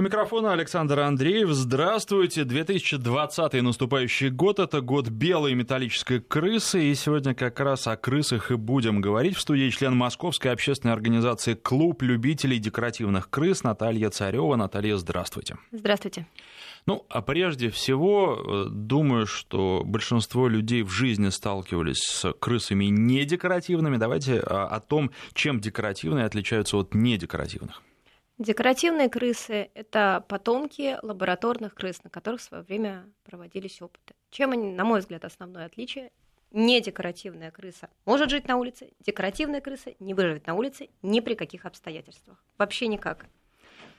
У микрофона Александр Андреев. Здравствуйте. 2020 наступающий год. Это год белой металлической крысы. И сегодня как раз о крысах и будем говорить. В студии член Московской общественной организации «Клуб любителей декоративных крыс» Наталья Царева. Наталья, здравствуйте. Здравствуйте. Ну, а прежде всего, э, думаю, что большинство людей в жизни сталкивались с крысами недекоративными. Давайте о том, чем декоративные отличаются от недекоративных. Декоративные крысы – это потомки лабораторных крыс, на которых в свое время проводились опыты. Чем они, на мой взгляд, основное отличие? Не декоративная крыса может жить на улице, декоративная крыса не выживет на улице ни при каких обстоятельствах. Вообще никак.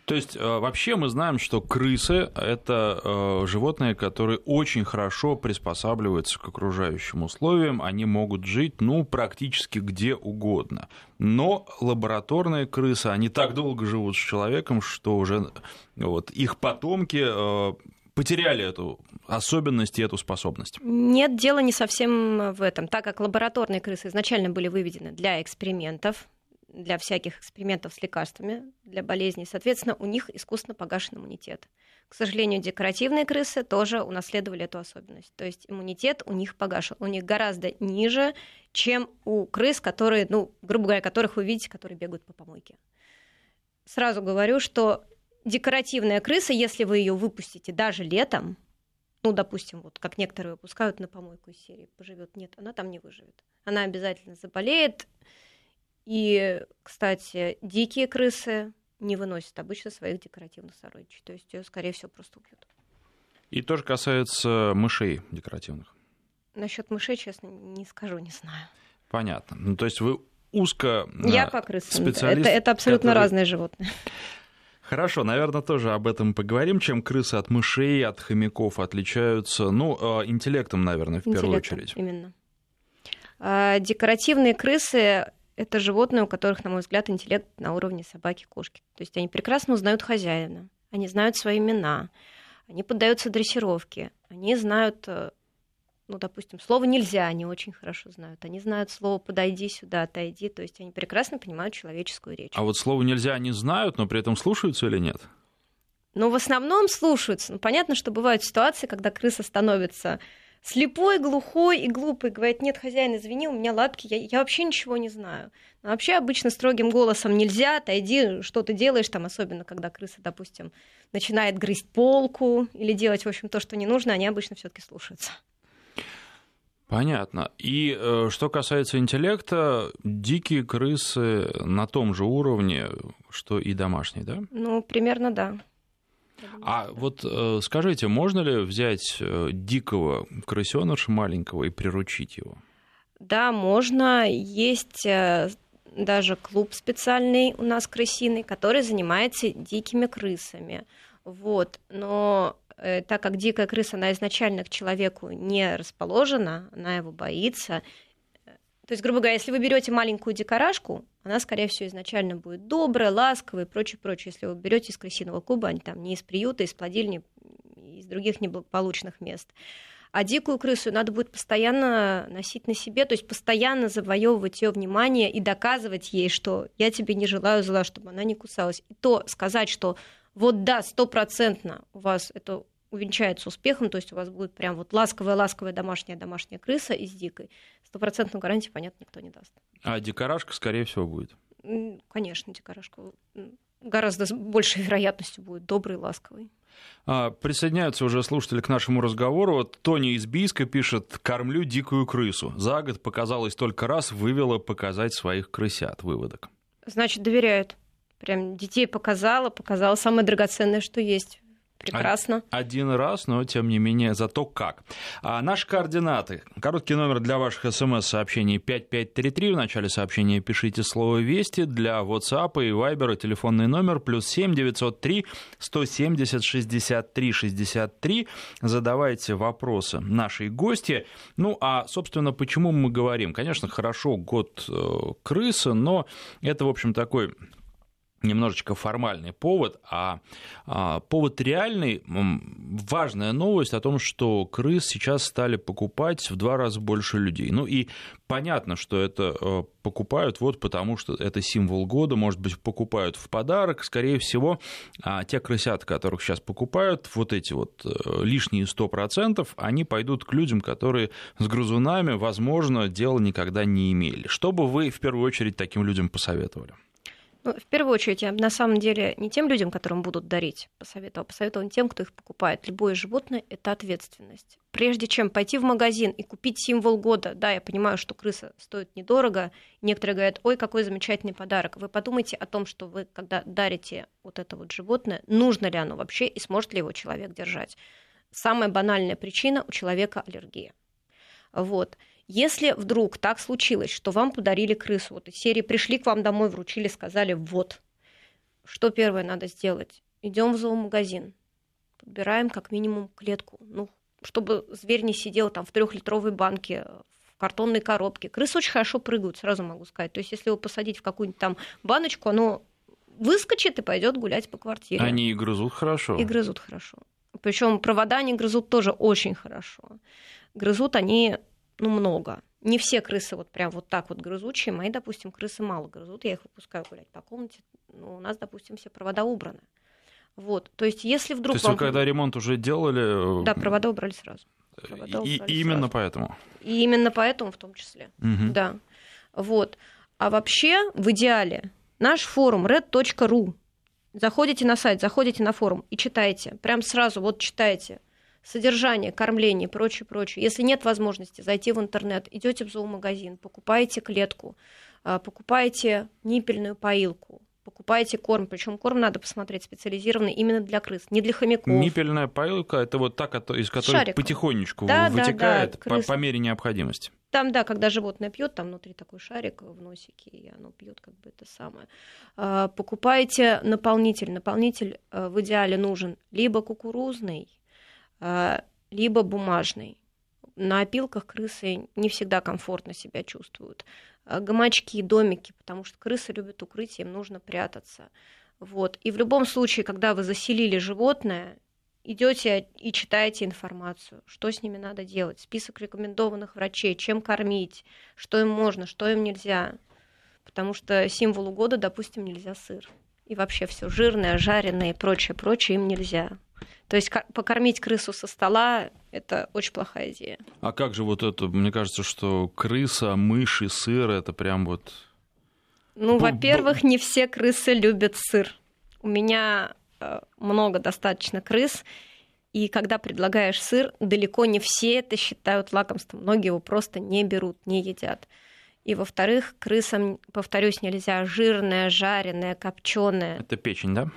То есть э, вообще мы знаем, что крысы – это э, животные, которые очень хорошо приспосабливаются к окружающим условиям, они могут жить ну, практически где угодно. Но лабораторные крысы, они так долго живут с человеком, что уже вот, их потомки э, потеряли эту особенность и эту способность? Нет, дело не совсем в этом. Так как лабораторные крысы изначально были выведены для экспериментов, для всяких экспериментов с лекарствами для болезней. Соответственно, у них искусственно погашен иммунитет. К сожалению, декоративные крысы тоже унаследовали эту особенность. То есть иммунитет у них погашен. У них гораздо ниже, чем у крыс, которые, ну, грубо говоря, которых вы видите, которые бегают по помойке. Сразу говорю, что декоративная крыса, если вы ее выпустите даже летом, ну, допустим, вот как некоторые выпускают на помойку из серии, поживет, нет, она там не выживет. Она обязательно заболеет, и, кстати, дикие крысы не выносят обычно своих декоративных сородичей. То есть ее, скорее всего, просто убьют. И тоже касается мышей декоративных. Насчет мышей, честно, не скажу, не знаю. Понятно. Ну, то есть вы узко Я по крысам. Это, это абсолютно который... разные животные. Хорошо, наверное, тоже об этом поговорим. Чем крысы от мышей, от хомяков отличаются? Ну, а, интеллектом, наверное, в интеллектом, первую очередь. Именно. А, декоративные крысы это животные, у которых, на мой взгляд, интеллект на уровне собаки-кошки. То есть они прекрасно узнают хозяина, они знают свои имена, они поддаются дрессировке, они знают, э, ну, допустим, слово нельзя, они очень хорошо знают. Они знают слово подойди сюда, отойди. То есть они прекрасно понимают человеческую речь. А вот слово нельзя они знают, но при этом слушаются или нет? Ну, в основном слушаются. Ну, понятно, что бывают ситуации, когда крыса становится слепой, глухой и глупый, говорит, нет, хозяин, извини, у меня лапки, я, я вообще ничего не знаю. Но вообще обычно строгим голосом нельзя, отойди, что ты делаешь там, особенно когда крыса, допустим, начинает грызть полку или делать, в общем, то, что не нужно, они обычно все таки слушаются. Понятно. И э, что касается интеллекта, дикие крысы на том же уровне, что и домашние, да? Ну, примерно да. А вот э, скажите, можно ли взять э, дикого крысеныша маленького и приручить его? Да, можно. Есть э, даже клуб специальный у нас крысиный, который занимается дикими крысами. Вот. Но так как дикая крыса, она изначально к человеку не расположена, она его боится, то есть, грубо говоря, если вы берете маленькую дикарашку, она, скорее всего, изначально будет добрая, ласковая и прочее, прочее. Если вы берете из крысиного куба, они там не из приюта, из плодильни, из других неблагополучных мест. А дикую крысу надо будет постоянно носить на себе, то есть постоянно завоевывать ее внимание и доказывать ей, что я тебе не желаю зла, чтобы она не кусалась. И то сказать, что вот да, стопроцентно у вас это увенчается успехом, то есть у вас будет прям вот ласковая-ласковая домашняя домашняя крыса из дикой, стопроцентную гарантию, понятно, никто не даст. А дикарашка, скорее всего, будет? Конечно, дикарашка гораздо с большей вероятностью будет добрый, ласковый. А, присоединяются уже слушатели к нашему разговору. Вот Тони из Бийска пишет «Кормлю дикую крысу. За год показалось только раз, вывела показать своих крысят». Выводок. Значит, доверяют. Прям детей показала, показала самое драгоценное, что есть. Прекрасно. Один раз, но тем не менее, зато как. А наши координаты. Короткий номер для ваших смс-сообщений 5533. В начале сообщения пишите слово «Вести». Для WhatsApp и Viber телефонный номер плюс 7 903 170 63 63. Задавайте вопросы нашей гости. Ну, а, собственно, почему мы говорим? Конечно, хорошо, год э, крысы, но это, в общем, такой немножечко формальный повод, а, а повод реальный, важная новость о том, что крыс сейчас стали покупать в два раза больше людей. Ну и понятно, что это э, покупают вот потому, что это символ года, может быть, покупают в подарок, скорее всего, а те крысят, которых сейчас покупают, вот эти вот э, лишние 100%, они пойдут к людям, которые с грызунами, возможно, дела никогда не имели. Что бы вы в первую очередь таким людям посоветовали? Ну, в первую очередь, я на самом деле не тем людям, которым будут дарить, посоветовал, посоветовал тем, кто их покупает. Любое животное – это ответственность. Прежде чем пойти в магазин и купить символ года, да, я понимаю, что крыса стоит недорого, некоторые говорят, ой, какой замечательный подарок. Вы подумайте о том, что вы, когда дарите вот это вот животное, нужно ли оно вообще и сможет ли его человек держать. Самая банальная причина – у человека аллергия. Вот. Если вдруг так случилось, что вам подарили крысу, вот из серии пришли к вам домой, вручили, сказали, вот, что первое надо сделать? Идем в зоомагазин, подбираем как минимум клетку, ну, чтобы зверь не сидел там в трехлитровой банке, в картонной коробке. Крысы очень хорошо прыгают, сразу могу сказать. То есть, если его посадить в какую-нибудь там баночку, оно выскочит и пойдет гулять по квартире. Они и грызут хорошо. И грызут хорошо. Причем провода они грызут тоже очень хорошо. Грызут они ну, много. Не все крысы вот прям вот так вот грызучие. Мои, допустим, крысы мало грызут. Я их выпускаю гулять по комнате. Ну, у нас, допустим, все провода убраны. Вот. То есть, если вдруг... То есть, вам... вы когда ремонт уже делали... Э, да, провода убрали сразу. Провода и, убрали и именно сразу. поэтому? И именно поэтому в том числе. Угу. Да. Вот. А вообще, в идеале, наш форум red.ru. Заходите на сайт, заходите на форум и читайте. Прям сразу вот читайте содержание, кормление и прочее, прочее. Если нет возможности зайти в интернет, идете в зоомагазин, покупаете клетку, а, покупаете ниппельную поилку, покупаете корм, причем корм надо посмотреть специализированный именно для крыс, не для хомяков. Ниппельная поилка это вот та, из которой Шариком. потихонечку да, вытекает да, да, по, по мере необходимости. Там, да, когда животное пьет, там внутри такой шарик в носике, и оно пьет как бы это самое. А, покупаете наполнитель. Наполнитель а, в идеале нужен либо кукурузный, либо бумажный. На опилках крысы не всегда комфортно себя чувствуют. А, гамачки, домики, потому что крысы любят укрытие, им нужно прятаться. Вот. И в любом случае, когда вы заселили животное, идете и читаете информацию, что с ними надо делать, список рекомендованных врачей, чем кормить, что им можно, что им нельзя. Потому что символу года, допустим, нельзя сыр. И вообще все жирное, жареное и прочее, прочее им нельзя. То есть покормить крысу со стола – это очень плохая идея. А как же вот это? Мне кажется, что крыса, мышь и сыр – это прям вот… Ну, во-первых, не все крысы любят сыр. У меня э, много достаточно крыс, и когда предлагаешь сыр, далеко не все это считают лакомством. Многие его просто не берут, не едят. И во-вторых, крысам, повторюсь, нельзя жирное, жареное, копченое. Это печень, да?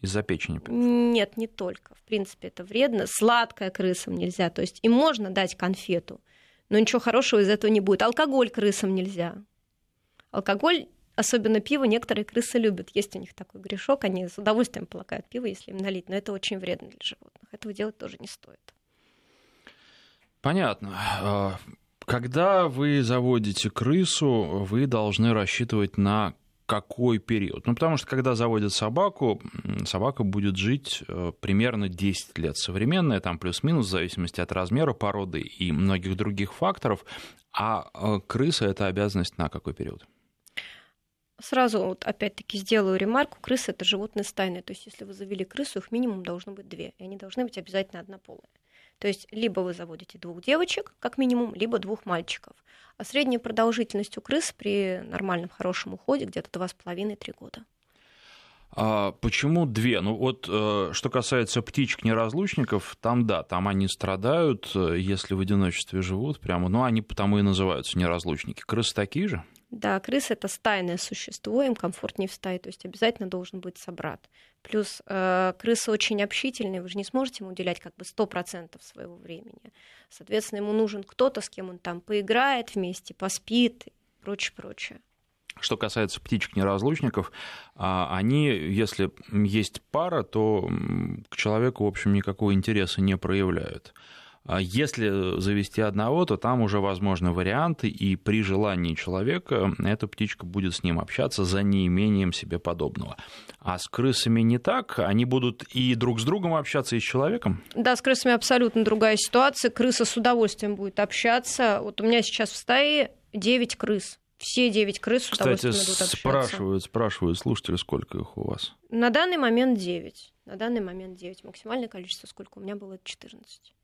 Из-за печени? Нет, не только. В принципе, это вредно. Сладкое крысам нельзя. То есть им можно дать конфету, но ничего хорошего из этого не будет. Алкоголь крысам нельзя. Алкоголь, особенно пиво, некоторые крысы любят. Есть у них такой грешок, они с удовольствием полакают пиво, если им налить, но это очень вредно для животных. Этого делать тоже не стоит. Понятно. А, когда вы заводите крысу, вы должны рассчитывать на какой период? Ну, потому что когда заводят собаку, собака будет жить э, примерно 10 лет. Современная, там плюс-минус, в зависимости от размера породы и многих других факторов. А э, крыса – это обязанность на какой период? Сразу вот опять-таки сделаю ремарку. Крысы – это животные стайные. То есть если вы завели крысу, их минимум должно быть две. И они должны быть обязательно однополые. То есть либо вы заводите двух девочек, как минимум, либо двух мальчиков. А средняя продолжительность у крыс при нормальном хорошем уходе где-то 2,5-3 года. А почему две? Ну вот, э, что касается птичек-неразлучников, там да, там они страдают, э, если в одиночестве живут прямо, но они потому и называются неразлучники. Крысы такие же? Да, крыса это стайное существо, им комфортнее в стае, то есть обязательно должен быть собрат. Плюс э, крысы очень общительные, вы же не сможете ему уделять как бы 100% своего времени. Соответственно, ему нужен кто-то, с кем он там поиграет вместе, поспит и прочее, прочее. Что касается птичек-неразлучников, а, они, если есть пара, то к человеку, в общем, никакого интереса не проявляют. А если завести одного, то там уже возможны варианты, и при желании человека эта птичка будет с ним общаться за неимением себе подобного. А с крысами не так, они будут и друг с другом общаться, и с человеком? Да, с крысами абсолютно другая ситуация. Крыса с удовольствием будет общаться. Вот у меня сейчас в стае 9 крыс. Все 9 крыс с Кстати, удовольствием будут общаться. спрашивают, спрашивают слушатели, сколько их у вас? На данный момент 9. На данный момент 9. Максимальное количество, сколько у меня было, это 14.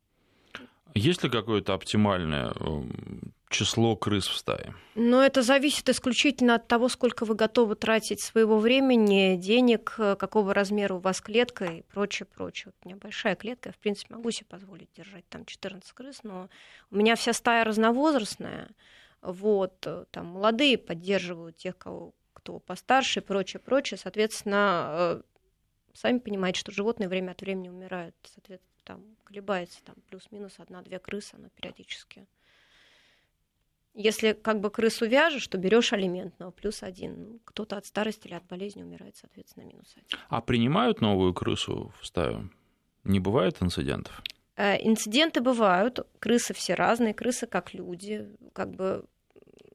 Есть ли какое-то оптимальное эм, число крыс в стае? Но это зависит исключительно от того, сколько вы готовы тратить своего времени, денег, э, какого размера у вас клетка и прочее, прочее. Вот у меня большая клетка, я, в принципе, могу себе позволить держать там 14 крыс, но у меня вся стая разновозрастная, вот, э, там молодые поддерживают тех, кого, кто постарше и прочее, прочее. Соответственно, э, сами понимаете, что животные время от времени умирают. Соответственно, там колебается там плюс-минус одна-две крысы, она периодически. Если как бы крысу вяжешь, то берешь алиментного плюс один. Ну, кто-то от старости или от болезни умирает, соответственно, минус один. А принимают новую крысу в стаю? Не бывает инцидентов? Э, инциденты бывают. Крысы все разные, крысы как люди. Как бы,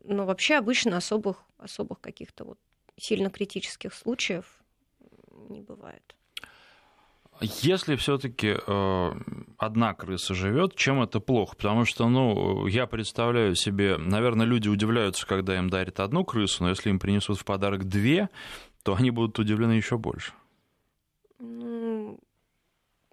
но вообще обычно особых, особых каких-то вот сильно критических случаев не бывает. Если все-таки э, одна крыса живет, чем это плохо? Потому что, ну, я представляю себе, наверное, люди удивляются, когда им дарят одну крысу, но если им принесут в подарок две, то они будут удивлены еще больше. Ну,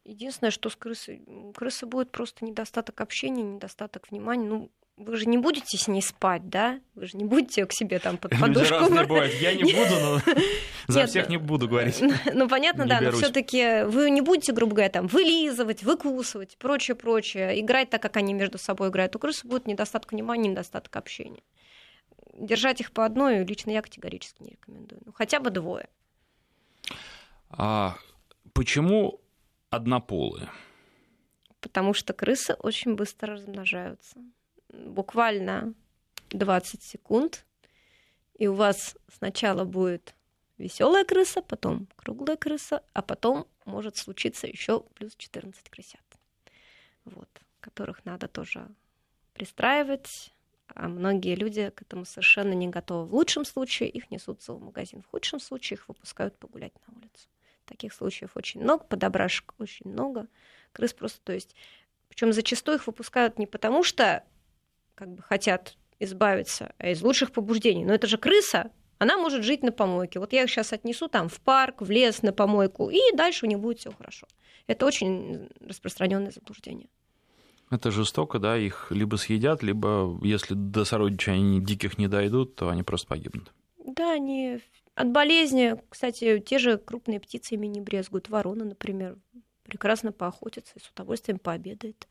единственное, что с крысой, крыса будет просто недостаток общения, недостаток внимания. Ну, вы же не будете с ней спать, да? Вы же не будете ее к себе там под подушку. Разные бывают. Я не буду, но за Нет, всех не буду говорить. Ну, понятно, не да, берусь. но все таки вы не будете, грубо говоря, там вылизывать, выкусывать, прочее, прочее, играть так, как они между собой играют. У крысы будет недостаток внимания, недостаток общения. Держать их по одной лично я категорически не рекомендую. Ну, хотя бы двое. А почему однополые? Потому что крысы очень быстро размножаются буквально 20 секунд, и у вас сначала будет веселая крыса, потом круглая крыса, а потом может случиться еще плюс 14 крысят, вот, которых надо тоже пристраивать, а многие люди к этому совершенно не готовы. В лучшем случае их несут в зоомагазин, в худшем случае их выпускают погулять на улицу. Таких случаев очень много, подобрашек очень много, крыс просто, то есть, причем зачастую их выпускают не потому, что как бы хотят избавиться а из лучших побуждений. Но это же крыса, она может жить на помойке. Вот я их сейчас отнесу там в парк, в лес, на помойку, и дальше у них будет все хорошо. Это очень распространенное заблуждение. Это жестоко, да, их либо съедят, либо если до сородичей они диких не дойдут, то они просто погибнут. Да, они от болезни, кстати, те же крупные птицы ими не брезгуют. Ворона, например, прекрасно поохотится и с удовольствием пообедает.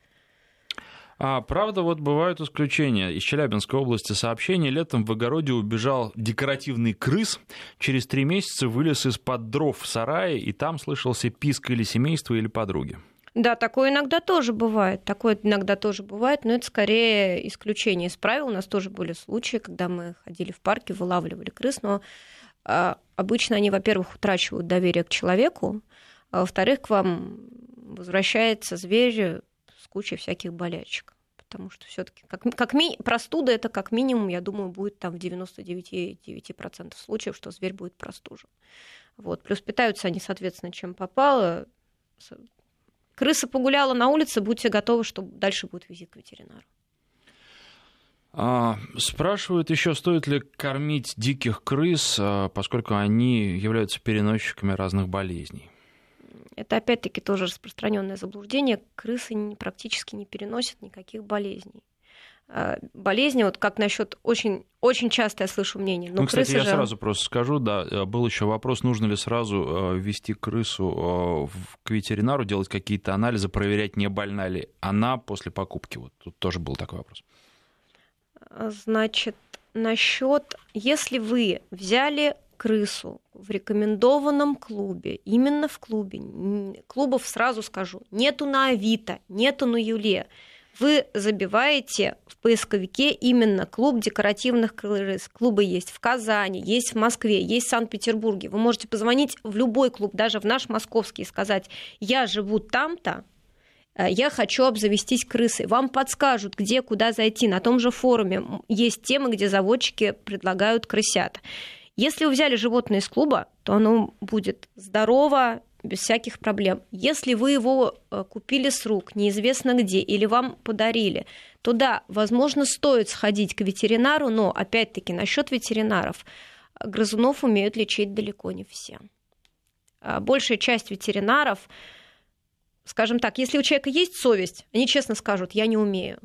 А правда, вот бывают исключения. Из Челябинской области сообщение. Летом в огороде убежал декоративный крыс. Через три месяца вылез из-под дров в сарае, и там слышался писк или семейства, или подруги. Да, такое иногда тоже бывает. Такое иногда тоже бывает, но это скорее исключение из правил. У нас тоже были случаи, когда мы ходили в парке, вылавливали крыс, но а, обычно они, во-первых, утрачивают доверие к человеку, а во-вторых, к вам возвращается зверь кучей всяких болячек. Потому что все-таки как, как ми... простуда это как минимум, я думаю, будет там в 99,9% случаев, что зверь будет простужен. Вот. Плюс питаются они, соответственно, чем попало. Крыса погуляла на улице, будьте готовы, что дальше будет визит к ветеринару. А, спрашивают еще, стоит ли кормить диких крыс, а, поскольку они являются переносчиками разных болезней. Это опять-таки тоже распространенное заблуждение. Крысы практически не переносят никаких болезней а, болезни, вот как насчет очень, очень часто я слышу мнение. Но ну, кстати, я же... сразу просто скажу, да, э, был еще вопрос, нужно ли сразу э, ввести крысу э, к ветеринару, делать какие-то анализы, проверять, не больна ли она после покупки. Вот тут тоже был такой вопрос. Значит, насчет, если вы взяли крысу в рекомендованном клубе, именно в клубе, клубов сразу скажу, нету на Авито, нету на Юле, вы забиваете в поисковике именно клуб декоративных крыс. Клубы есть в Казани, есть в Москве, есть в Санкт-Петербурге. Вы можете позвонить в любой клуб, даже в наш московский, и сказать, я живу там-то, Э, я хочу обзавестись крысой. Вам подскажут, где, куда зайти. На том же форуме есть темы, где заводчики предлагают крысят. Если вы взяли животное из клуба, то оно будет здорово, без всяких проблем. Если вы его э, купили с рук, неизвестно где, или вам подарили, то да, возможно, стоит сходить к ветеринару, но опять-таки насчет ветеринаров. Грызунов умеют лечить далеко не все. А большая часть ветеринаров скажем так, если у человека есть совесть, они честно скажут, я не умею.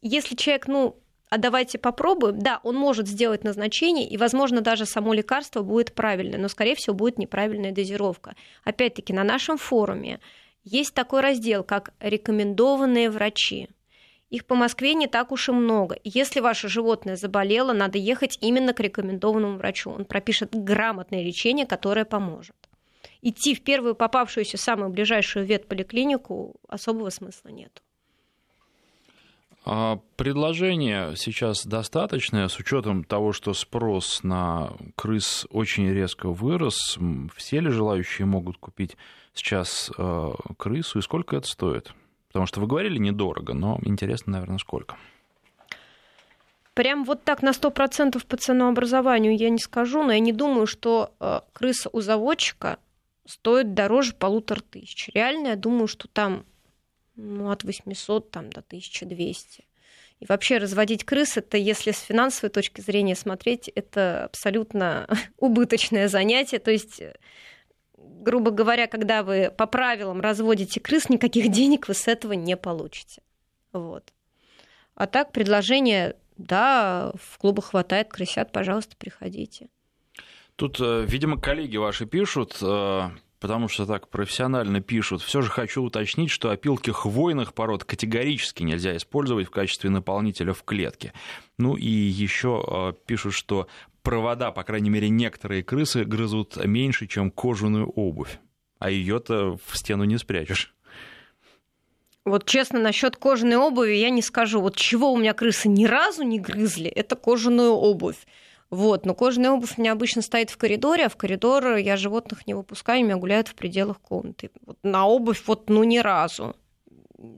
Если человек, ну, а давайте попробуем, да, он может сделать назначение, и, возможно, даже само лекарство будет правильное, но, скорее всего, будет неправильная дозировка. Опять-таки, на нашем форуме есть такой раздел, как «Рекомендованные врачи». Их по Москве не так уж и много. Если ваше животное заболело, надо ехать именно к рекомендованному врачу. Он пропишет грамотное лечение, которое поможет идти в первую попавшуюся самую ближайшую ветполиклинику особого смысла нет. А предложение сейчас достаточное, с учетом того, что спрос на крыс очень резко вырос. Все ли желающие могут купить сейчас э, крысу и сколько это стоит? Потому что вы говорили недорого, но интересно, наверное, сколько? Прям вот так на 100% по ценообразованию я не скажу, но я не думаю, что э, крыса у заводчика стоит дороже полутора тысяч. Реально, я думаю, что там ну, от 800 там, до 1200. И вообще разводить крыс, это, если с финансовой точки зрения смотреть, это абсолютно убыточное занятие. То есть, грубо говоря, когда вы по правилам разводите крыс, никаких денег вы с этого не получите. Вот. А так, предложение, да, в клубах хватает крысят, пожалуйста, приходите. Тут, э, видимо, коллеги ваши пишут, э, потому что так профессионально пишут. Все же хочу уточнить, что опилки хвойных пород категорически нельзя использовать в качестве наполнителя в клетке. Ну и еще э, пишут, что провода, по крайней мере, некоторые крысы грызут меньше, чем кожаную обувь. А ее-то в стену не спрячешь. Вот честно, насчет кожаной обуви я не скажу. Вот чего у меня крысы ни разу не грызли, это кожаную обувь. Вот. Но кожаная обувь у меня обычно стоит в коридоре, а в коридор я животных не выпускаю, меня гуляют в пределах комнаты. Вот на обувь вот ну ни разу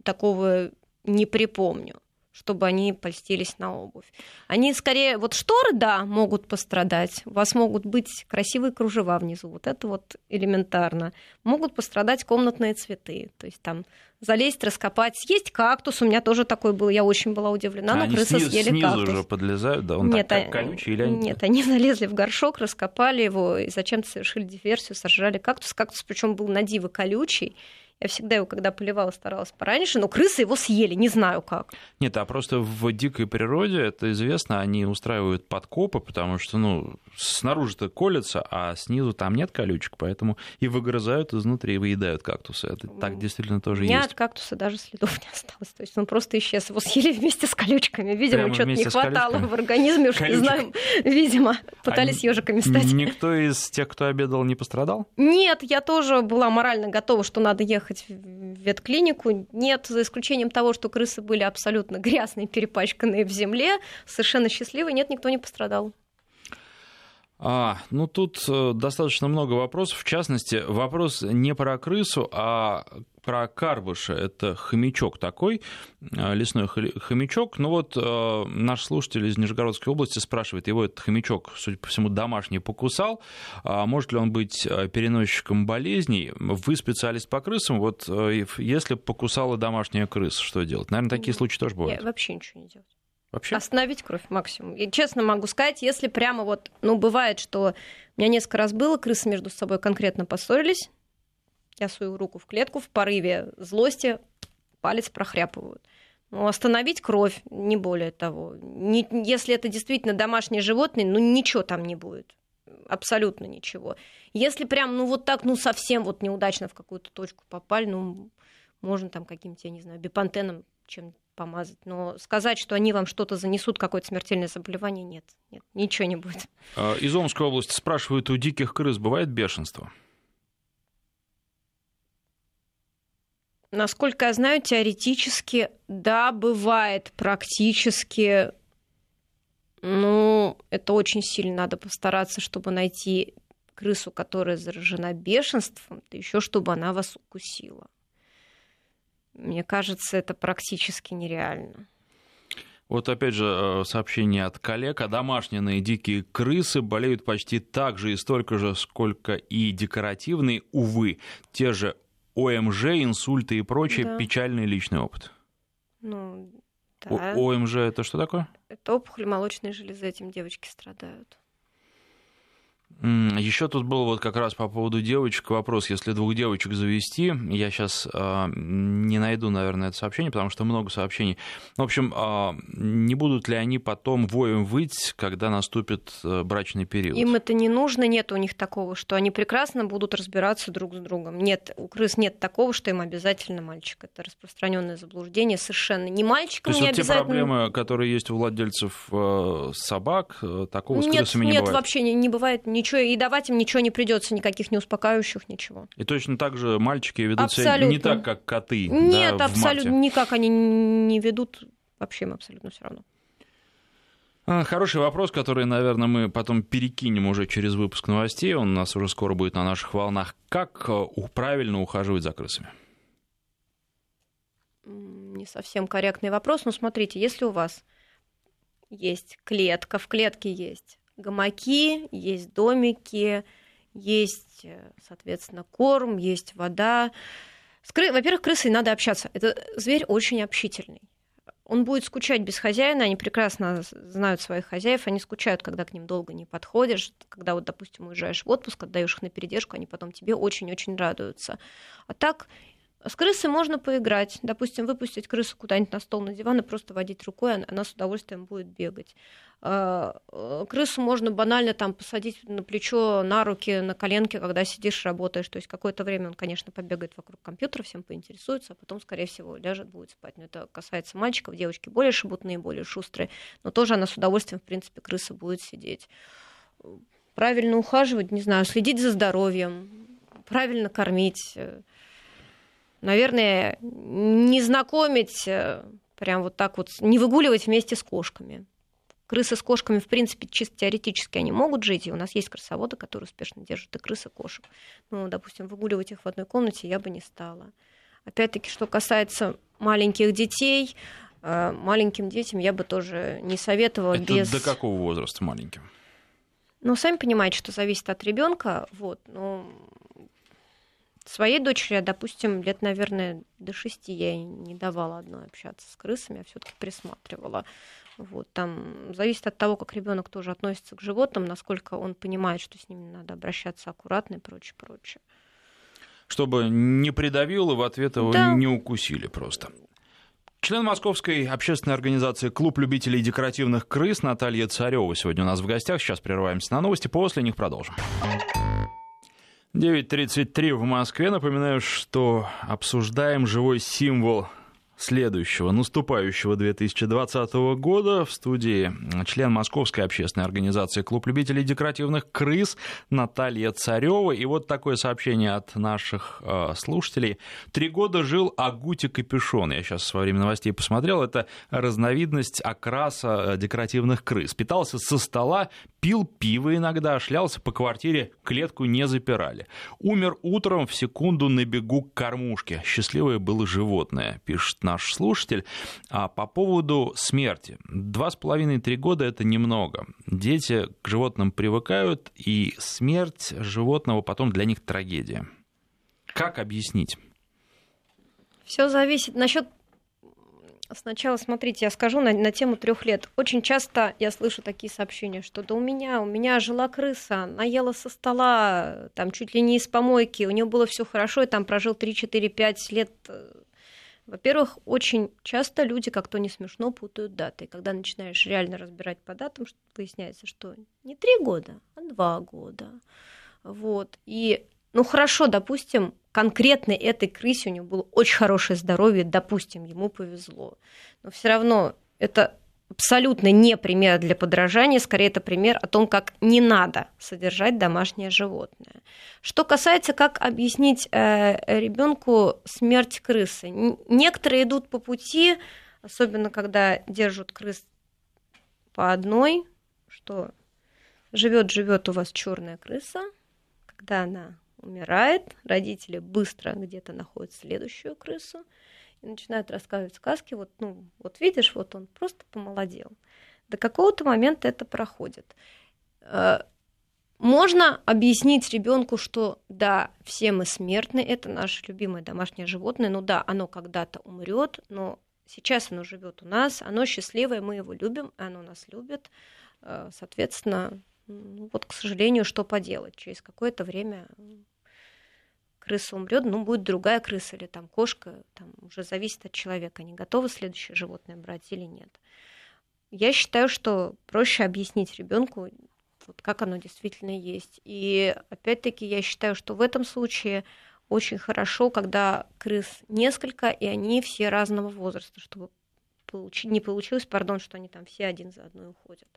такого не припомню чтобы они польстились на обувь. Они скорее, вот шторы, да, могут пострадать. У вас могут быть красивые кружева внизу, вот это вот элементарно. Могут пострадать комнатные цветы, то есть там залезть, раскопать, съесть кактус. У меня тоже такой был, я очень была удивлена, но они крысы снизу, съели снизу кактус. уже подлезают, да? Он нет, так, а... колючий или они... Нет, они залезли в горшок, раскопали его и зачем-то совершили диверсию, сожрали кактус. Кактус причем был на диво колючий, я всегда его, когда поливала, старалась пораньше, но крысы его съели, не знаю как. Нет, а просто в дикой природе, это известно, они устраивают подкопы, потому что, ну, снаружи-то колется, а снизу там нет колючек, поэтому и выгрызают изнутри, и выедают кактусы. Это так действительно тоже есть. У меня от кактуса даже следов не осталось. То есть он просто исчез. Его съели вместе с колючками. Видимо, что-то не хватало в организме, уж не знаю. Видимо, пытались а ежиками стать. Никто из тех, кто обедал, не пострадал? Нет, я тоже была морально готова, что надо ехать ехать в ветклинику. Нет, за исключением того, что крысы были абсолютно грязные, перепачканные в земле, совершенно счастливые, нет, никто не пострадал. А, ну тут э, достаточно много вопросов. В частности, вопрос не про крысу, а про карбыша. Это хомячок такой, э, лесной хомячок. Ну вот э, наш слушатель из Нижегородской области спрашивает, его этот хомячок, судя по всему, домашний покусал. А может ли он быть переносчиком болезней? Вы специалист по крысам. Вот если покусала домашняя крыса, что делать? Наверное, такие случаи тоже бывают. Я вообще ничего не делаю. Вообще? Остановить кровь максимум. И честно могу сказать, если прямо вот, ну, бывает, что у меня несколько раз было, крысы между собой конкретно поссорились, я свою руку в клетку в порыве злости, палец прохряпывают. Ну, остановить кровь, не более того. Не, если это действительно домашнее животное, ну, ничего там не будет. Абсолютно ничего. Если прям, ну, вот так, ну, совсем вот неудачно в какую-то точку попали, ну, можно там каким-то, я не знаю, бипантеном чем помазать. Но сказать, что они вам что-то занесут, какое-то смертельное заболевание, нет. Нет, ничего не будет. А, из Омской области спрашивают, у диких крыс бывает бешенство? Насколько я знаю, теоретически, да, бывает практически. Ну, это очень сильно надо постараться, чтобы найти крысу, которая заражена бешенством, да еще чтобы она вас укусила. мне кажется, это практически нереально. Вот опять же э, сообщение от коллег. А домашние дикие крысы болеют почти так же и столько же, сколько и декоративные. Увы, те же ОМЖ, инсульты и прочее. Да. Печальный личный опыт. Ну, да. О- ОМЖ это что такое? Это опухоль молочной железы, этим девочки страдают. Еще тут был вот как раз по поводу девочек вопрос, если двух девочек завести, я сейчас э, а, не найду, наверное, это сообщение, потому что много сообщений. В общем, э, не будут ли они потом воем выть, когда наступит э, брачный период? Им это не нужно, нет у них такого, что они прекрасно будут разбираться друг с другом. Нет, у крыс нет такого, что им обязательно мальчик. Это распространенное заблуждение совершенно. Не мальчикам То есть не вот обязательно... те проблемы, которые есть у владельцев э, собак, э, такого с нет, крысами не нет, бывает? Нет, вообще не, не бывает ничего ничего, и давать им ничего не придется, никаких не успокаивающих, ничего. И точно так же мальчики ведут абсолютно. себя не так, как коты. Нет, да, абсолютно никак они не ведут, вообще им абсолютно все равно. А, хороший вопрос, который, наверное, мы потом перекинем уже через выпуск новостей. Он у нас уже скоро будет на наших волнах. Как э, правильно ухаживать за крысами? Не совсем корректный вопрос, но смотрите, если у вас есть клетка, в клетке есть гамаки, есть домики, есть, э, соответственно, корм, есть вода. Кры... Во-первых, крысой надо общаться. Это зверь очень общительный. Он будет скучать без хозяина, они прекрасно знают своих хозяев, они скучают, когда к ним долго не подходишь, когда вот, допустим, уезжаешь в отпуск, отдаешь их на передержку, они потом тебе очень-очень радуются. А так с крысой можно поиграть. Допустим, выпустить крысу куда-нибудь на стол, на диван и просто водить рукой, она с удовольствием будет бегать. А, э, крысу можно банально там посадить на плечо, на руки, на коленки, когда сидишь, работаешь. То есть какое-то время он, конечно, побегает вокруг компьютера, всем поинтересуется, а потом, скорее всего, ляжет, будет спать. Но это касается мальчиков, девочки более шебутные, более шустрые. Но тоже она с удовольствием, в принципе, крыса будет сидеть. Правильно ухаживать, не знаю, следить за здоровьем, правильно кормить э, наверное, не знакомить, э, прям вот так вот, не выгуливать вместе с кошками. Крысы с кошками, в принципе, чисто теоретически они могут жить, и у нас есть крысоводы, которые успешно держат и крысы кошек. Ну, допустим, выгуливать их в одной комнате я бы не стала. Опять-таки, что касается маленьких детей, э, маленьким детям я бы тоже не советовала Это без... до какого возраста маленьким? Ну, сами понимаете, что зависит от ребенка, вот, но Своей дочери, допустим, лет, наверное, до шести я не давала одной общаться с крысами, а все-таки присматривала. Вот, там зависит от того, как ребенок тоже относится к животным, насколько он понимает, что с ними надо обращаться аккуратно и прочее, прочее. Чтобы не придавило, в ответ его да. не укусили просто. Член Московской общественной организации «Клуб любителей декоративных крыс» Наталья Царева сегодня у нас в гостях. Сейчас прерываемся на новости, после них продолжим. 9.33 в Москве. Напоминаю, что обсуждаем живой символ следующего, наступающего 2020 года в студии член Московской общественной организации «Клуб любителей декоративных крыс» Наталья Царева. И вот такое сообщение от наших э, слушателей. Три года жил Агути Капюшон. Я сейчас во время новостей посмотрел. Это разновидность окраса э, декоративных крыс. Питался со стола, пил пиво иногда, шлялся по квартире, клетку не запирали. Умер утром в секунду на бегу к кормушке. Счастливое было животное, пишет наш слушатель. А по поводу смерти. Два с половиной-три года – это немного. Дети к животным привыкают, и смерть животного потом для них трагедия. Как объяснить? Все зависит. Насчет Сначала, смотрите, я скажу на, на тему трех лет. Очень часто я слышу такие сообщения, что да у меня, у меня жила крыса, наела со стола, там чуть ли не из помойки, у нее было все хорошо, и там прожил 3, 4, 5 лет во-первых, очень часто люди, как то не смешно, путают даты. И когда начинаешь реально разбирать по датам, выясняется, что не три года, а два года. Вот. И, ну хорошо, допустим, конкретно этой крысе у него было очень хорошее здоровье, допустим, ему повезло. Но все равно это абсолютно не пример для подражания, скорее это пример о том, как не надо содержать домашнее животное. Что касается, как объяснить э, ребенку смерть крысы. Некоторые идут по пути, особенно когда держат крыс по одной, что живет живет у вас черная крыса, когда она умирает, родители быстро где-то находят следующую крысу, и начинают рассказывать сказки, вот, ну, вот видишь, вот он просто помолодел. До какого-то момента это проходит. Э, можно объяснить ребенку, что да, все мы смертны, это наше любимое домашнее животное, ну да, оно когда-то умрет, но сейчас оно живет у нас, оно счастливое, мы его любим, оно нас любит. Э, соответственно, ну, вот, к сожалению, что поделать? Через какое-то время крыса умрет, ну, будет другая крыса или там кошка, там уже зависит от человека, не готовы следующее животное брать или нет. Я считаю, что проще объяснить ребенку, вот как оно действительно есть. И опять-таки я считаю, что в этом случае очень хорошо, когда крыс несколько, и они все разного возраста, чтобы получи, не получилось, пардон, что они там все один за одной уходят.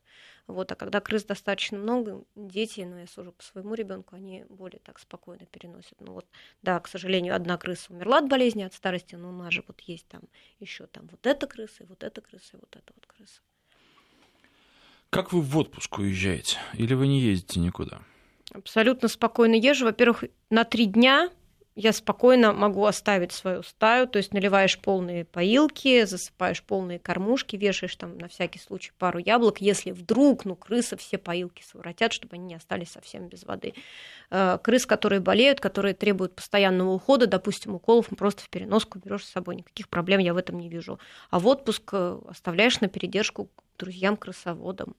Вот, а когда крыс достаточно много, дети, ну, я сужу по своему ребенку, они более так спокойно переносят. Ну вот, да, к сожалению, одна крыса умерла от болезни, от старости, но у нас же вот есть там еще там вот эта крыса, и вот эта крыса, и вот эта вот крыса. Как вы в отпуск уезжаете? Или вы не ездите никуда? Абсолютно спокойно езжу. Во-первых, на три дня я спокойно могу оставить свою стаю, то есть наливаешь полные поилки, засыпаешь полные кормушки, вешаешь там на всякий случай пару яблок, если вдруг, ну, крысы все поилки совратят, чтобы они не остались совсем без воды. Э, крыс, которые болеют, которые требуют постоянного ухода, допустим, уколов, просто в переноску берешь с собой, никаких проблем я в этом не вижу. А в отпуск э, оставляешь на передержку друзьям-крысоводам,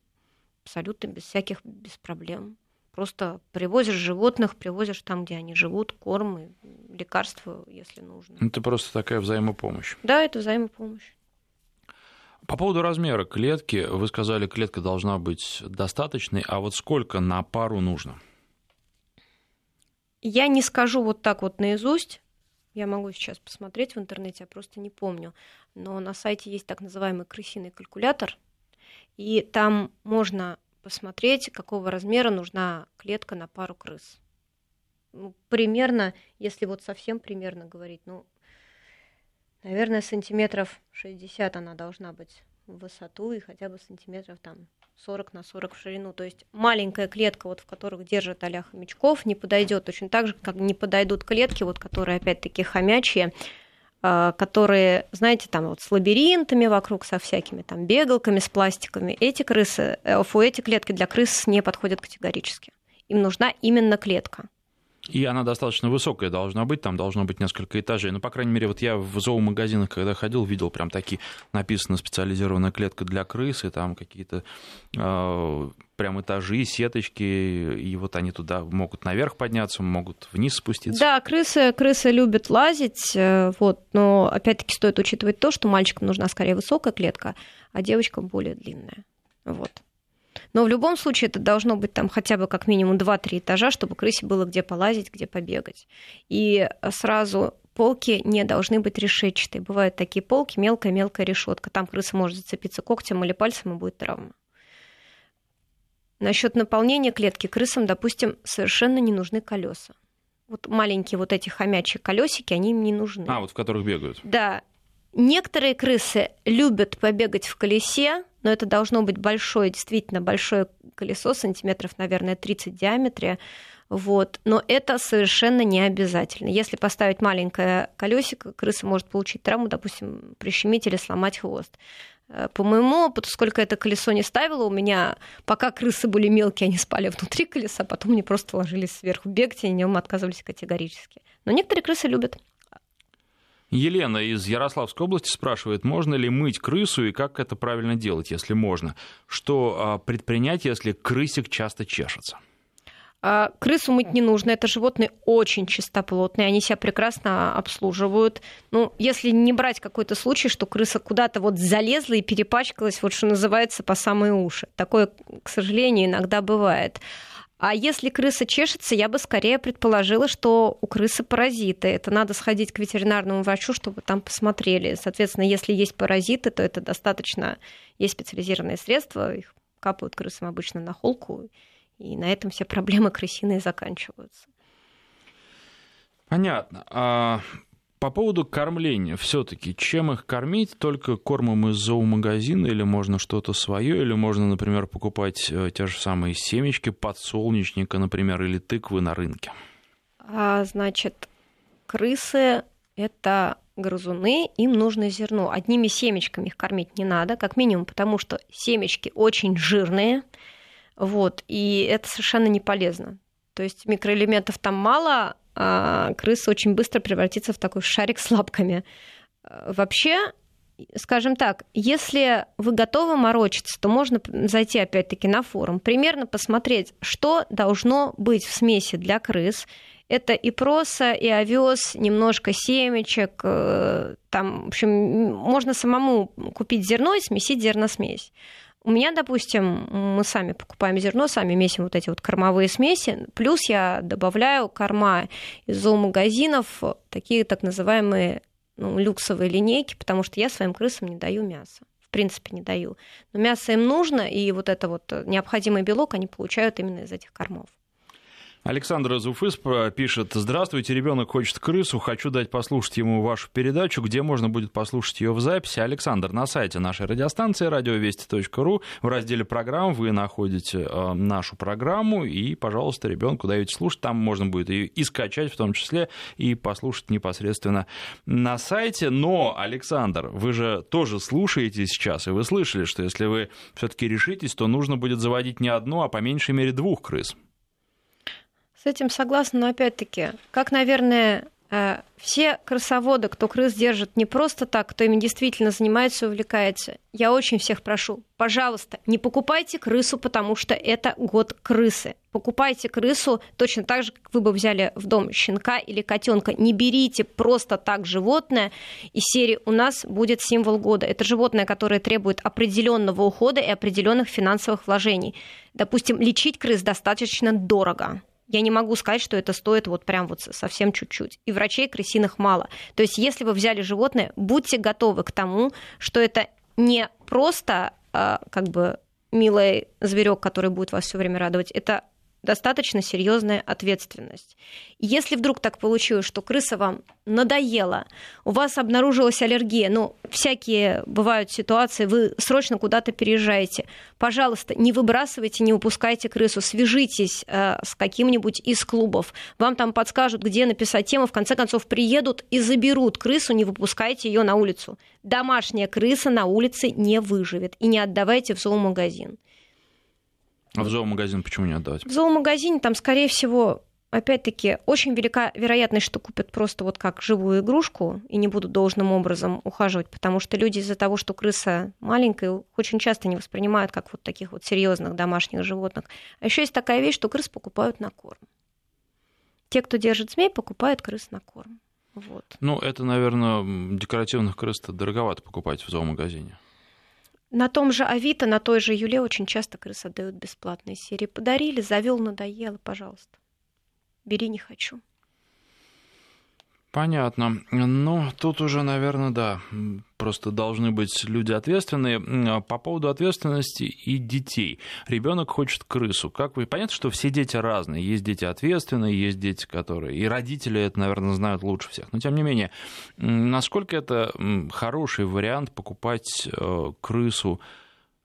абсолютно без всяких, без проблем. Просто привозишь животных, привозишь там, где они живут, корм и лекарства, если нужно. Это просто такая взаимопомощь. Да, это взаимопомощь. По поводу размера клетки, вы сказали, клетка должна быть достаточной, а вот сколько на пару нужно? Я не скажу вот так вот наизусть, я могу сейчас посмотреть в интернете, я просто не помню. Но на сайте есть так называемый крысиный калькулятор, и там можно посмотреть, какого размера нужна клетка на пару крыс. Ну, примерно, если вот совсем примерно говорить, ну, наверное, сантиметров 60 она должна быть в высоту и хотя бы сантиметров там 40 на 40 в ширину. То есть маленькая клетка, вот, в которых держат а хомячков, не подойдет точно так же, как не подойдут клетки, вот, которые опять-таки хомячие, которые, знаете, там вот с лабиринтами вокруг, со всякими там бегалками, с пластиками. Эти крысы, э, фу, эти клетки для крыс не подходят категорически. Им нужна именно клетка. И она достаточно высокая должна быть, там должно быть несколько этажей. Ну, по крайней мере, вот я в зоомагазинах, когда ходил, видел прям такие, написано специализированная клетка для крыс, и там какие-то э, прям этажи, сеточки, и вот они туда могут наверх подняться, могут вниз спуститься. Да, крысы, крысы любят лазить, э, вот, но опять-таки стоит учитывать то, что мальчикам нужна скорее высокая клетка, а девочкам более длинная. Вот. Но в любом случае это должно быть там хотя бы как минимум 2-3 этажа, чтобы крысе было где полазить, где побегать. И сразу полки не должны быть решетчатые. Бывают такие полки, мелкая-мелкая решетка. Там крыса может зацепиться когтем или пальцем, и будет травма. Насчет наполнения клетки крысам, допустим, совершенно не нужны колеса. Вот маленькие вот эти хомячие колесики, они им не нужны. А, вот в которых бегают. Да. Некоторые крысы любят побегать в колесе, но это должно быть большое, действительно большое колесо, сантиметров, наверное, 30 в диаметре. Вот. Но это совершенно не обязательно. Если поставить маленькое колесико, крыса может получить травму, допустим, прищемить или сломать хвост. Э, по моему опыту, сколько это колесо не ставило, у меня, пока крысы были мелкие, они спали внутри колеса, потом они просто ложились сверху. Бегать и нем отказывались категорически. Но некоторые крысы любят. Елена из Ярославской области спрашивает, можно ли мыть крысу и как это правильно делать, если можно. Что а, предпринять, если крысик часто чешется? А, крысу мыть не нужно, это животные очень чистоплотные, они себя прекрасно обслуживают. Ну, если не брать какой-то случай, что крыса куда-то вот залезла и перепачкалась, вот что называется, по самые уши. Такое, к сожалению, иногда бывает. А если крыса чешется, я бы скорее предположила, что у крысы паразиты. Это надо сходить к ветеринарному врачу, чтобы там посмотрели. Соответственно, если есть паразиты, то это достаточно... Есть специализированные средства, их капают крысам обычно на холку, и на этом все проблемы крысиные заканчиваются. Понятно. А по поводу кормления, все-таки, чем их кормить? Только кормом из зоомагазина или можно что-то свое, или можно, например, покупать э, те же самые семечки подсолнечника, например, или тыквы на рынке? А, значит, крысы это грызуны, им нужно зерно. Одними семечками их кормить не надо, как минимум, потому что семечки очень жирные, вот, и это совершенно не полезно. То есть микроэлементов там мало, крыса очень быстро превратится в такой шарик с лапками. Вообще, скажем так, если вы готовы морочиться, то можно зайти опять-таки на форум, примерно посмотреть, что должно быть в смеси для крыс. Это и проса, и овес, немножко семечек. Э, там, в общем, можно самому купить зерно и смесить зерносмесь. У меня, допустим, мы сами покупаем зерно, сами месим вот эти вот кормовые смеси, плюс я добавляю корма из зоомагазинов, такие так называемые ну, люксовые линейки, потому что я своим крысам не даю мясо. В принципе, не даю. Но мясо им нужно, и вот это вот необходимый белок они получают именно из этих кормов. Александр из пишет, здравствуйте, ребенок хочет крысу, хочу дать послушать ему вашу передачу, где можно будет послушать ее в записи. Александр, на сайте нашей радиостанции радиовести.ру в разделе программ вы находите э, нашу программу и, пожалуйста, ребенку даете слушать, там можно будет ее и скачать в том числе, и послушать непосредственно на сайте. Но, Александр, вы же тоже слушаете сейчас, и вы слышали, что если вы все-таки решитесь, то нужно будет заводить не одну, а по меньшей мере двух крыс. С этим согласна, но опять-таки, как, наверное, э, все крысоводы, кто крыс держит не просто так, кто ими действительно занимается и увлекается, я очень всех прошу, пожалуйста, не покупайте крысу, потому что это год крысы. Покупайте крысу точно так же, как вы бы взяли в дом щенка или котенка. Не берите просто так животное из серии «У нас будет символ года». Это животное, которое требует определенного ухода и определенных финансовых вложений. Допустим, лечить крыс достаточно дорого я не могу сказать, что это стоит вот прям вот совсем чуть-чуть. И врачей крысиных мало. То есть, если вы взяли животное, будьте готовы к тому, что это не просто а, как бы милый зверек, который будет вас все время радовать. Это достаточно серьезная ответственность. Если вдруг так получилось, что крыса вам надоела, у вас обнаружилась аллергия, ну, всякие бывают ситуации, вы срочно куда-то переезжаете, пожалуйста, не выбрасывайте, не упускайте крысу, свяжитесь э, с каким-нибудь из клубов, вам там подскажут, где написать тему, в конце концов приедут и заберут крысу, не выпускайте ее на улицу. Домашняя крыса на улице не выживет, и не отдавайте в зоомагазин. А в зоомагазин почему не отдавать? В зоомагазине там, скорее всего, опять-таки, очень велика вероятность, что купят просто вот как живую игрушку и не будут должным образом ухаживать, потому что люди из-за того, что крыса маленькая, очень часто не воспринимают как вот таких вот серьезных домашних животных. А еще есть такая вещь, что крыс покупают на корм. Те, кто держит змей, покупают крыс на корм. Вот. Ну, это, наверное, декоративных крыс-то дороговато покупать в зоомагазине. На том же Авито, на той же Юле очень часто крыс отдают бесплатные серии. Подарили, завел, надоело, пожалуйста. Бери, не хочу. Понятно. Ну, тут уже, наверное, да, просто должны быть люди ответственные. А по поводу ответственности и детей. Ребенок хочет крысу. Как вы... Понятно, что все дети разные. Есть дети ответственные, есть дети, которые... И родители это, наверное, знают лучше всех. Но, тем не менее, насколько это хороший вариант покупать э, крысу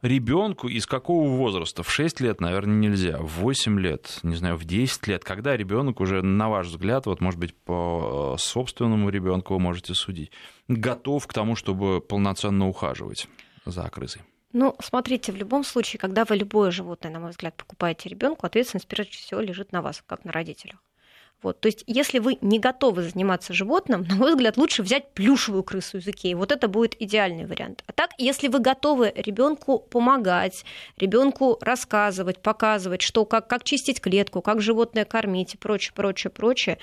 ребенку из какого возраста? В 6 лет, наверное, нельзя. В 8 лет, не знаю, в 10 лет. Когда ребенок уже, на ваш взгляд, вот, может быть, по собственному ребенку вы можете судить, готов к тому, чтобы полноценно ухаживать за крысой? Ну, смотрите, в любом случае, когда вы любое животное, на мой взгляд, покупаете ребенку, ответственность прежде всего лежит на вас, как на родителях. Вот, то есть, если вы не готовы заниматься животным, на мой взгляд, лучше взять плюшевую крысу из Икеи. Вот это будет идеальный вариант. А так, если вы готовы ребенку помогать, ребенку рассказывать, показывать, что, как, как чистить клетку, как животное кормить и прочее, прочее, прочее,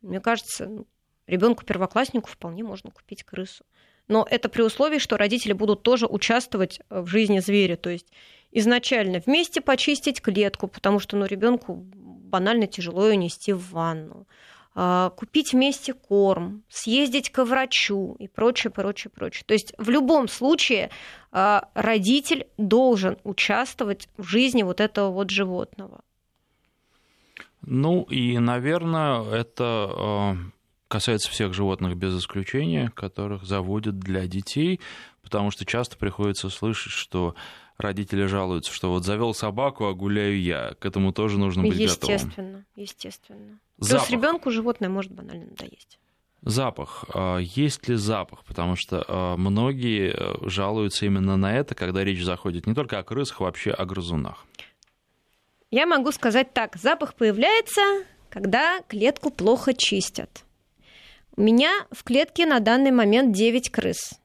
мне кажется, ну, ребенку первокласснику вполне можно купить крысу. Но это при условии, что родители будут тоже участвовать в жизни зверя. То есть изначально вместе почистить клетку, потому что ну, ребенку банально тяжело ее нести в ванну, а, купить вместе корм, съездить к врачу и прочее, прочее, прочее. То есть в любом случае а, родитель должен участвовать в жизни вот этого вот животного. Ну и, наверное, это а, касается всех животных без исключения, которых заводят для детей, потому что часто приходится слышать, что родители жалуются, что вот завел собаку, а гуляю я. К этому тоже нужно быть естественно, готовым. Естественно, естественно. Плюс ребенку животное может банально надоесть. Запах. А, есть ли запах? Потому что а, многие э, жалуются именно на это, когда речь заходит не только о крысах, вообще о грызунах. Я могу сказать так. Запах появляется, когда клетку плохо чистят. У меня в клетке на данный момент 9 крыс.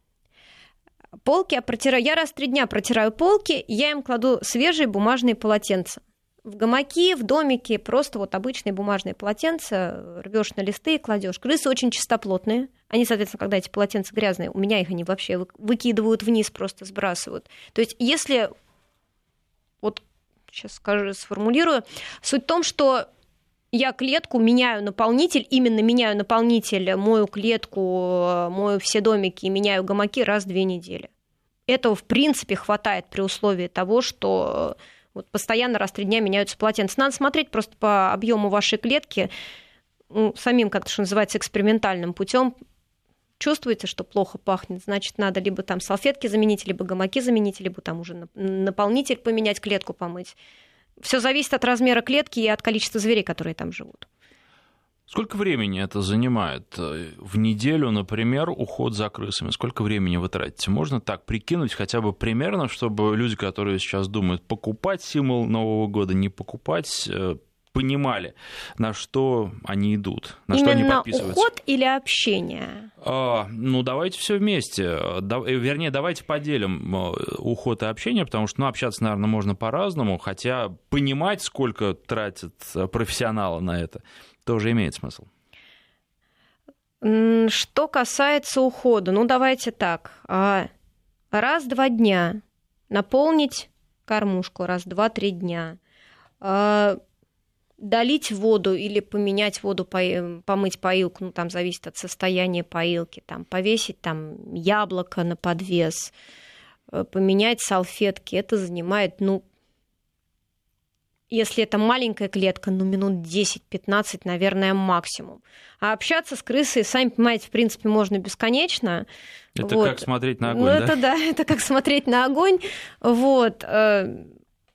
Полки я протираю. Я раз в три дня протираю полки, я им кладу свежие бумажные полотенца в гамаки, в домике, просто вот обычные бумажные полотенца, рвешь на листы и кладешь. Крысы очень чистоплотные. Они, соответственно, когда эти полотенца грязные, у меня их они вообще выкидывают вниз, просто сбрасывают. То есть, если вот сейчас скажу, сформулирую, суть в том, что я клетку меняю наполнитель, именно меняю наполнитель, мою клетку, мою все домики и меняю гамаки раз в две недели. Этого, в принципе, хватает при условии того, что вот постоянно раз в три дня меняются полотенца. Надо смотреть просто по объему вашей клетки, ну, самим, как-то, что называется, экспериментальным путем. Чувствуете, что плохо пахнет, значит, надо либо там салфетки заменить, либо гамаки заменить, либо там уже наполнитель поменять, клетку помыть. Все зависит от размера клетки и от количества зверей, которые там живут. Сколько времени это занимает? В неделю, например, уход за крысами. Сколько времени вы тратите? Можно так прикинуть хотя бы примерно, чтобы люди, которые сейчас думают, покупать символ Нового года, не покупать, э, понимали, на что они идут, на Именно что они подписываются. уход или общение? А, ну, давайте все вместе. Да, э, вернее, давайте поделим э, уход и общение, потому что, ну, общаться, наверное, можно по-разному, хотя понимать, сколько тратят профессионалы на это, тоже имеет смысл. Что касается ухода, ну давайте так. А, раз-два дня наполнить кормушку, раз-два-три дня. Долить воду или поменять воду, помыть поилку, ну там зависит от состояния поилки, там повесить там яблоко на подвес, э, поменять салфетки, это занимает, ну, если это маленькая клетка, ну, минут 10-15, наверное, максимум. А общаться с крысой, сами понимаете, в принципе, можно бесконечно. Это вот. как смотреть на огонь, ну, да? это да, это как смотреть на огонь. Вот.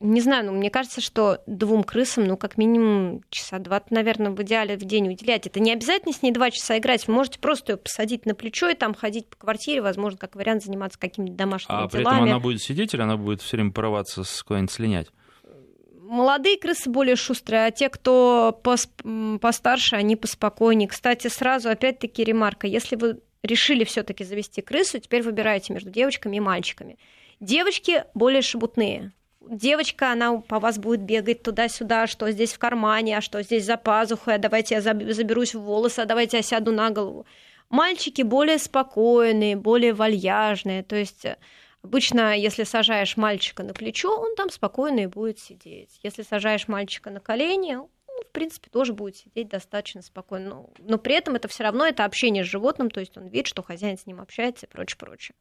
Не знаю, ну, мне кажется, что двум крысам, ну, как минимум часа два, наверное, в идеале в день уделять. Это не обязательно с ней два часа играть. Вы можете просто ее посадить на плечо и там ходить по квартире, возможно, как вариант заниматься какими-то домашними а делами. А при этом она будет сидеть или она будет все время порываться куда-нибудь слинять? молодые крысы более шустрые, а те, кто постарше, они поспокойнее. Кстати, сразу опять-таки ремарка. Если вы решили все-таки завести крысу, теперь выбираете между девочками и мальчиками. Девочки более шебутные. Девочка, она по вас будет бегать туда-сюда, что здесь в кармане, а что здесь за пазухой, а давайте я заберусь в волосы, а давайте я сяду на голову. Мальчики более спокойные, более вальяжные, то есть Обычно, если сажаешь мальчика на плечо, он там спокойно и будет сидеть. Если сажаешь мальчика на колени, он, в принципе, тоже будет сидеть достаточно спокойно. Но, но при этом это все равно это общение с животным, то есть он видит, что хозяин с ним общается и прочее, прочее.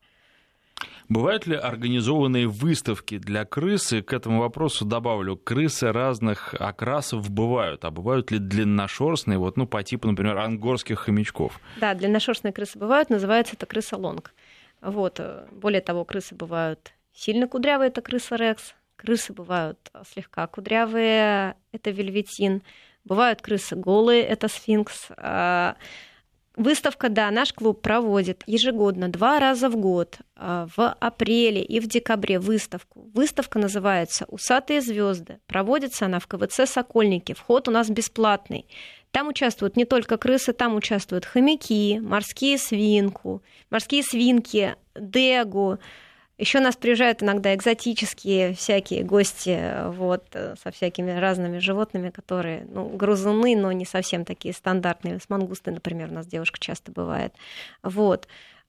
Бывают ли организованные выставки для крысы? К этому вопросу добавлю, крысы разных окрасов бывают, а бывают ли длинношерстные, вот, ну, по типу, например, ангорских хомячков? Да, длинношерстные крысы бывают, называется это крыса лонг. Вот. Э, более того, крысы бывают сильно кудрявые, это крыса Рекс. Крысы бывают слегка кудрявые, это вельветин. Бывают крысы голые, это сфинкс. Выставка, да, наш клуб проводит ежегодно, два раза в год, а, в апреле и в декабре выставку. Выставка называется «Усатые звезды». Проводится она в КВЦ «Сокольники». Вход у нас бесплатный. Там участвуют не только крысы, там участвуют хомяки, морские свинку, морские свинки, дегу. Еще нас приезжают иногда экзотические всякие гости вот, со всякими разными животными, которые ну, грызуны, но не совсем такие стандартные. С мангустой, например, у нас девушка часто бывает. Вот.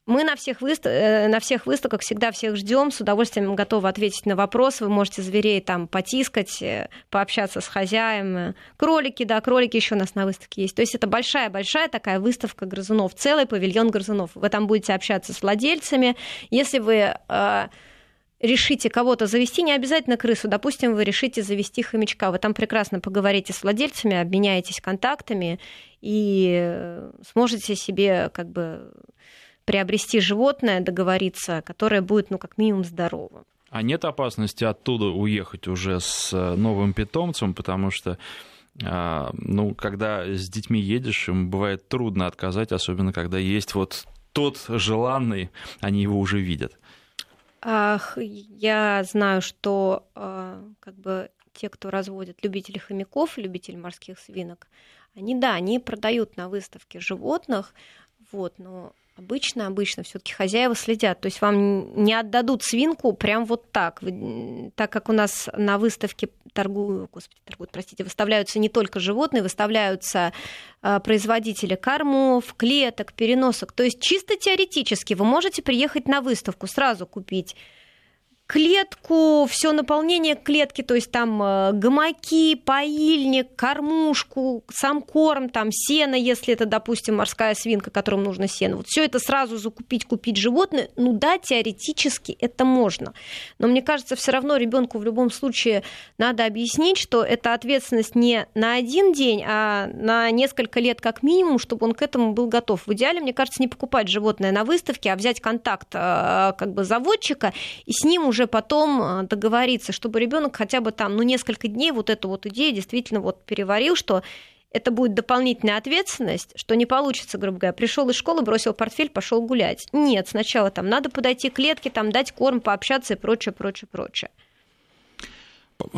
Мы на всех, выстав... Э, на всех выставках всегда всех ждем, с удовольствием готовы ответить на вопросы. Вы можете зверей там потискать, э, пообщаться с хозяем. Кролики, да, кролики еще у нас на выставке есть. То есть это большая-большая такая выставка грызунов, целый павильон грызунов. Вы там будете общаться с владельцами. Если вы э, решите кого-то завести, не обязательно крысу, допустим, вы решите завести хомячка, вы там прекрасно поговорите с владельцами, обменяетесь контактами и сможете себе как бы приобрести животное, договориться, которое будет, ну, как минимум, здоровым. А нет опасности оттуда уехать уже с э, новым питомцем, потому что А, ну, когда с детьми едешь, им бывает трудно отказать, особенно когда есть вот тот желанный, они его уже видят. Ах, я знаю, что а, как бы те, кто разводят любители хомяков, любители морских свинок, они, да, они продают на выставке животных, вот, но Обычно, обычно все-таки хозяева следят. То есть вам не отдадут свинку прям вот так. Вы, так как у нас на выставке торгуют, господи, торгуют, простите, выставляются не только животные, выставляются э, производители кормов, клеток, переносок. То есть чисто теоретически вы можете приехать на выставку, сразу купить клетку, все наполнение клетки, то есть там э, гамаки, поильник, кормушку, сам корм, там сено, если это, допустим, морская свинка, которым нужно сено. Вот все это сразу закупить, купить животное, ну да, теоретически это можно. Но мне кажется, все равно ребенку в любом случае надо объяснить, что это ответственность не на один день, а на несколько лет как минимум, чтобы он к этому был готов. В идеале, мне кажется, не покупать животное на выставке, а взять контакт э, как бы заводчика и с ним уже уже потом э, договориться, чтобы ребенок хотя бы там, ну, несколько дней вот эту вот идею действительно вот переварил, что это будет дополнительная ответственность, что не получится, грубо говоря, пришел из школы, бросил портфель, пошел гулять. Нет, сначала там надо подойти к клетке, там дать корм, пообщаться и прочее, прочее, прочее.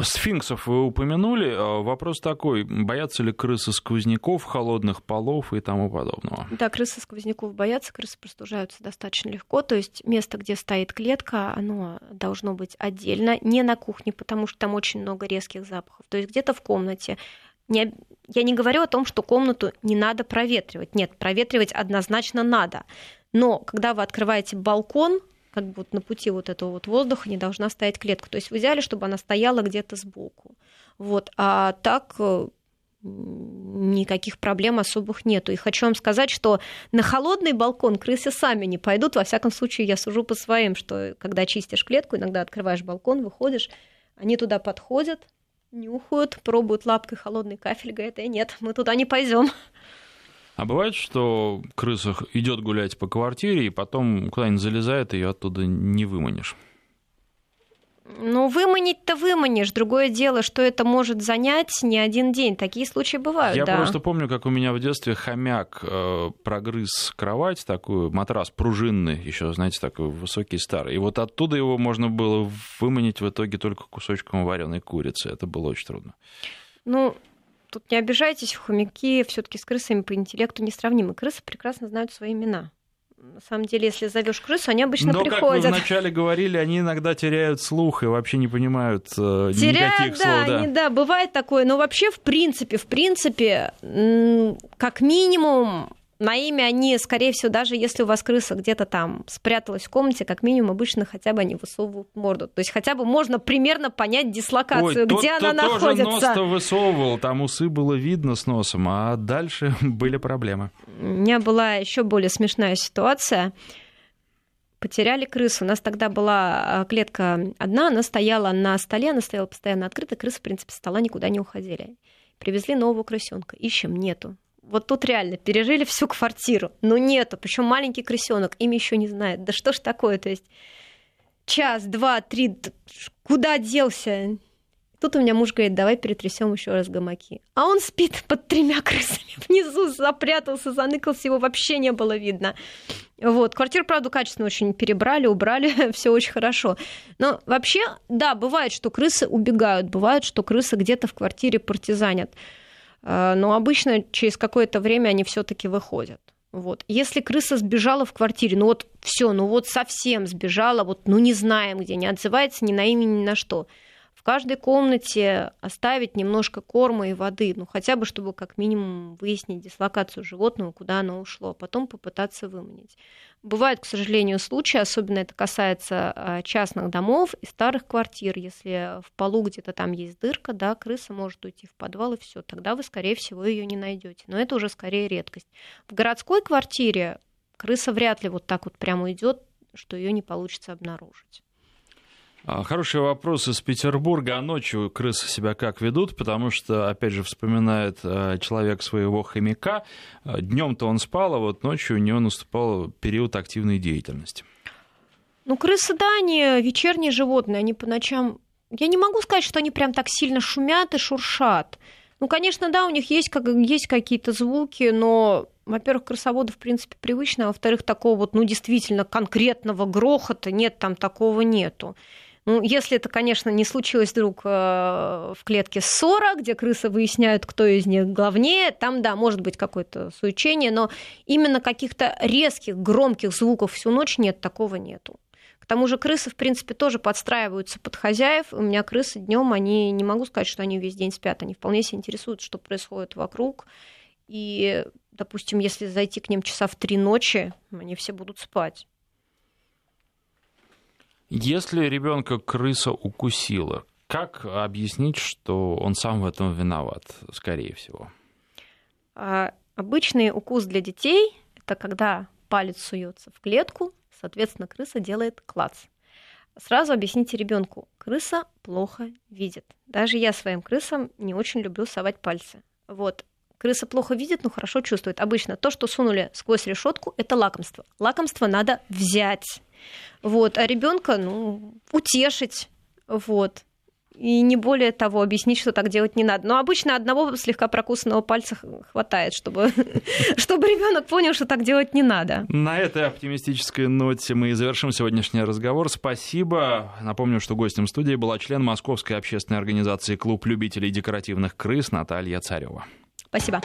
Сфинксов вы упомянули. А вопрос такой, боятся ли крысы сквозняков, холодных полов и тому подобного? Да, крысы сквозняков боятся, крысы простужаются достаточно легко. То есть место, где стоит клетка, оно должно быть отдельно, не на кухне, потому что там очень много резких запахов. То есть где-то в комнате. Я не говорю о том, что комнату не надо проветривать. Нет, проветривать однозначно надо. Но когда вы открываете балкон, как бы вот на пути вот этого вот воздуха не должна стоять клетка. То есть в идеале, чтобы она стояла где-то сбоку. Вот. А так э, никаких проблем особых нету. И хочу вам сказать, что на холодный балкон крысы сами не пойдут. Во всяком случае, я сужу по своим, что когда чистишь клетку, иногда открываешь балкон, выходишь, они туда подходят, нюхают, пробуют лапкой холодный кафель, говорят, э, нет, мы туда не пойдем. А бывает, что крыса идет гулять по квартире и потом куда-нибудь залезает, и ее оттуда не выманишь? Ну, выманить-то выманишь. Другое дело, что это может занять не один день. Такие случаи бывают, Я да. просто помню, как у меня в детстве хомяк э, прогрыз кровать, такую, матрас пружинный, еще, знаете, такой высокий старый. И вот оттуда его можно было выманить в итоге только кусочком вареной курицы. Это было очень трудно. Ну, тут не обижайтесь, хомяки все-таки с крысами по интеллекту несравнимы. Крысы прекрасно знают свои имена. На самом деле, если зовешь крысу, они обычно Но, приходят. как вы вначале говорили, они иногда теряют слух и вообще не понимают э, теряют, никаких да, слов. Да. Они, да, бывает такое. Но вообще, в принципе, в принципе, как минимум, на имя они, скорее всего, даже если у вас крыса где-то там спряталась в комнате, как минимум обычно хотя бы они высовывают морду. То есть хотя бы можно примерно понять дислокацию, Ой, где тот, она тот находится. тоже нос-то высовывал, там усы было видно с носом, а дальше были проблемы. У меня была еще более смешная ситуация. Потеряли крысу. У нас тогда была а, клетка одна, она стояла на столе, она стояла постоянно открыта, крысы, в принципе, с стола никуда не уходили. Привезли нового крысенка. Ищем, нету вот тут реально пережили всю квартиру, но нету, причем маленький крысенок, им еще не знает. Да что ж такое, то есть час, два, три, куда делся? Тут у меня муж говорит, давай перетрясем еще раз гамаки. А он спит под тремя крысами внизу, запрятался, заныкался, его вообще не было видно. Вот. Квартиру, правда, качественно очень перебрали, убрали, все очень хорошо. Но вообще, да, бывает, что крысы убегают, бывает, что крысы где-то в квартире партизанят. Э, но обычно через какое-то время они все-таки выходят. Вот. Если крыса сбежала в квартире, ну вот все, ну вот совсем сбежала, вот ну не знаем где, не отзывается ни на имя, ни на что, в каждой комнате оставить немножко корма и воды, ну хотя бы, чтобы как минимум выяснить дислокацию животного, куда оно ушло, а потом попытаться выманить. Бывают, к сожалению, случаи, особенно это касается а, частных домов и старых квартир. Если в полу где-то там есть дырка, да, крыса может уйти в подвал и все, тогда вы, скорее всего, ее не найдете. Но это уже скорее редкость. В городской квартире крыса вряд ли вот так вот прямо идет, что ее не получится обнаружить. А, хороший вопрос из Петербурга. А ночью крысы себя как ведут? Потому что, опять же, вспоминает э, человек своего хомяка. Э, Днем-то он спал, а вот ночью у него наступал период активной деятельности. Ну, крысы, да, они вечерние животные, они по ночам... Я не могу сказать, что они прям так сильно шумят и шуршат. Ну, конечно, да, у них есть, как, есть какие-то звуки, но, во-первых, крысоводу, в принципе, привычно, а во-вторых, такого вот, ну, действительно конкретного грохота нет, там такого нету. Ну, если это, конечно, не случилось вдруг э, в клетке ссора, где крысы выясняют, кто из них главнее, там, да, может быть какое-то суечение, но именно каких-то резких, громких звуков всю ночь нет, такого нету. К тому же крысы, в принципе, тоже подстраиваются под хозяев. У меня крысы днем, они не могу сказать, что они весь день спят, они вполне себя интересуют, что происходит вокруг. И, допустим, если зайти к ним часа в три ночи, они все будут спать. Если ребенка крыса укусила, как объяснить, что он сам в этом виноват, скорее всего? А, обычный укус для детей – это когда палец суется в клетку, соответственно, крыса делает клац. Сразу объясните ребенку, крыса плохо видит. Даже я своим крысам не очень люблю совать пальцы. Вот. Крыса плохо видит, но хорошо чувствует. Обычно то, что сунули сквозь решетку, это лакомство. Лакомство надо взять. Вот, а ребенка, ну, утешить, вот. И не более того, объяснить, что так делать не надо. Но обычно одного слегка прокусанного пальца хватает, чтобы, чтобы ребенок понял, что так делать не надо. На этой оптимистической ноте мы и завершим сегодняшний разговор. Спасибо. Напомню, что гостем студии была член Московской общественной организации «Клуб любителей декоративных крыс» Наталья Царева. Спасибо.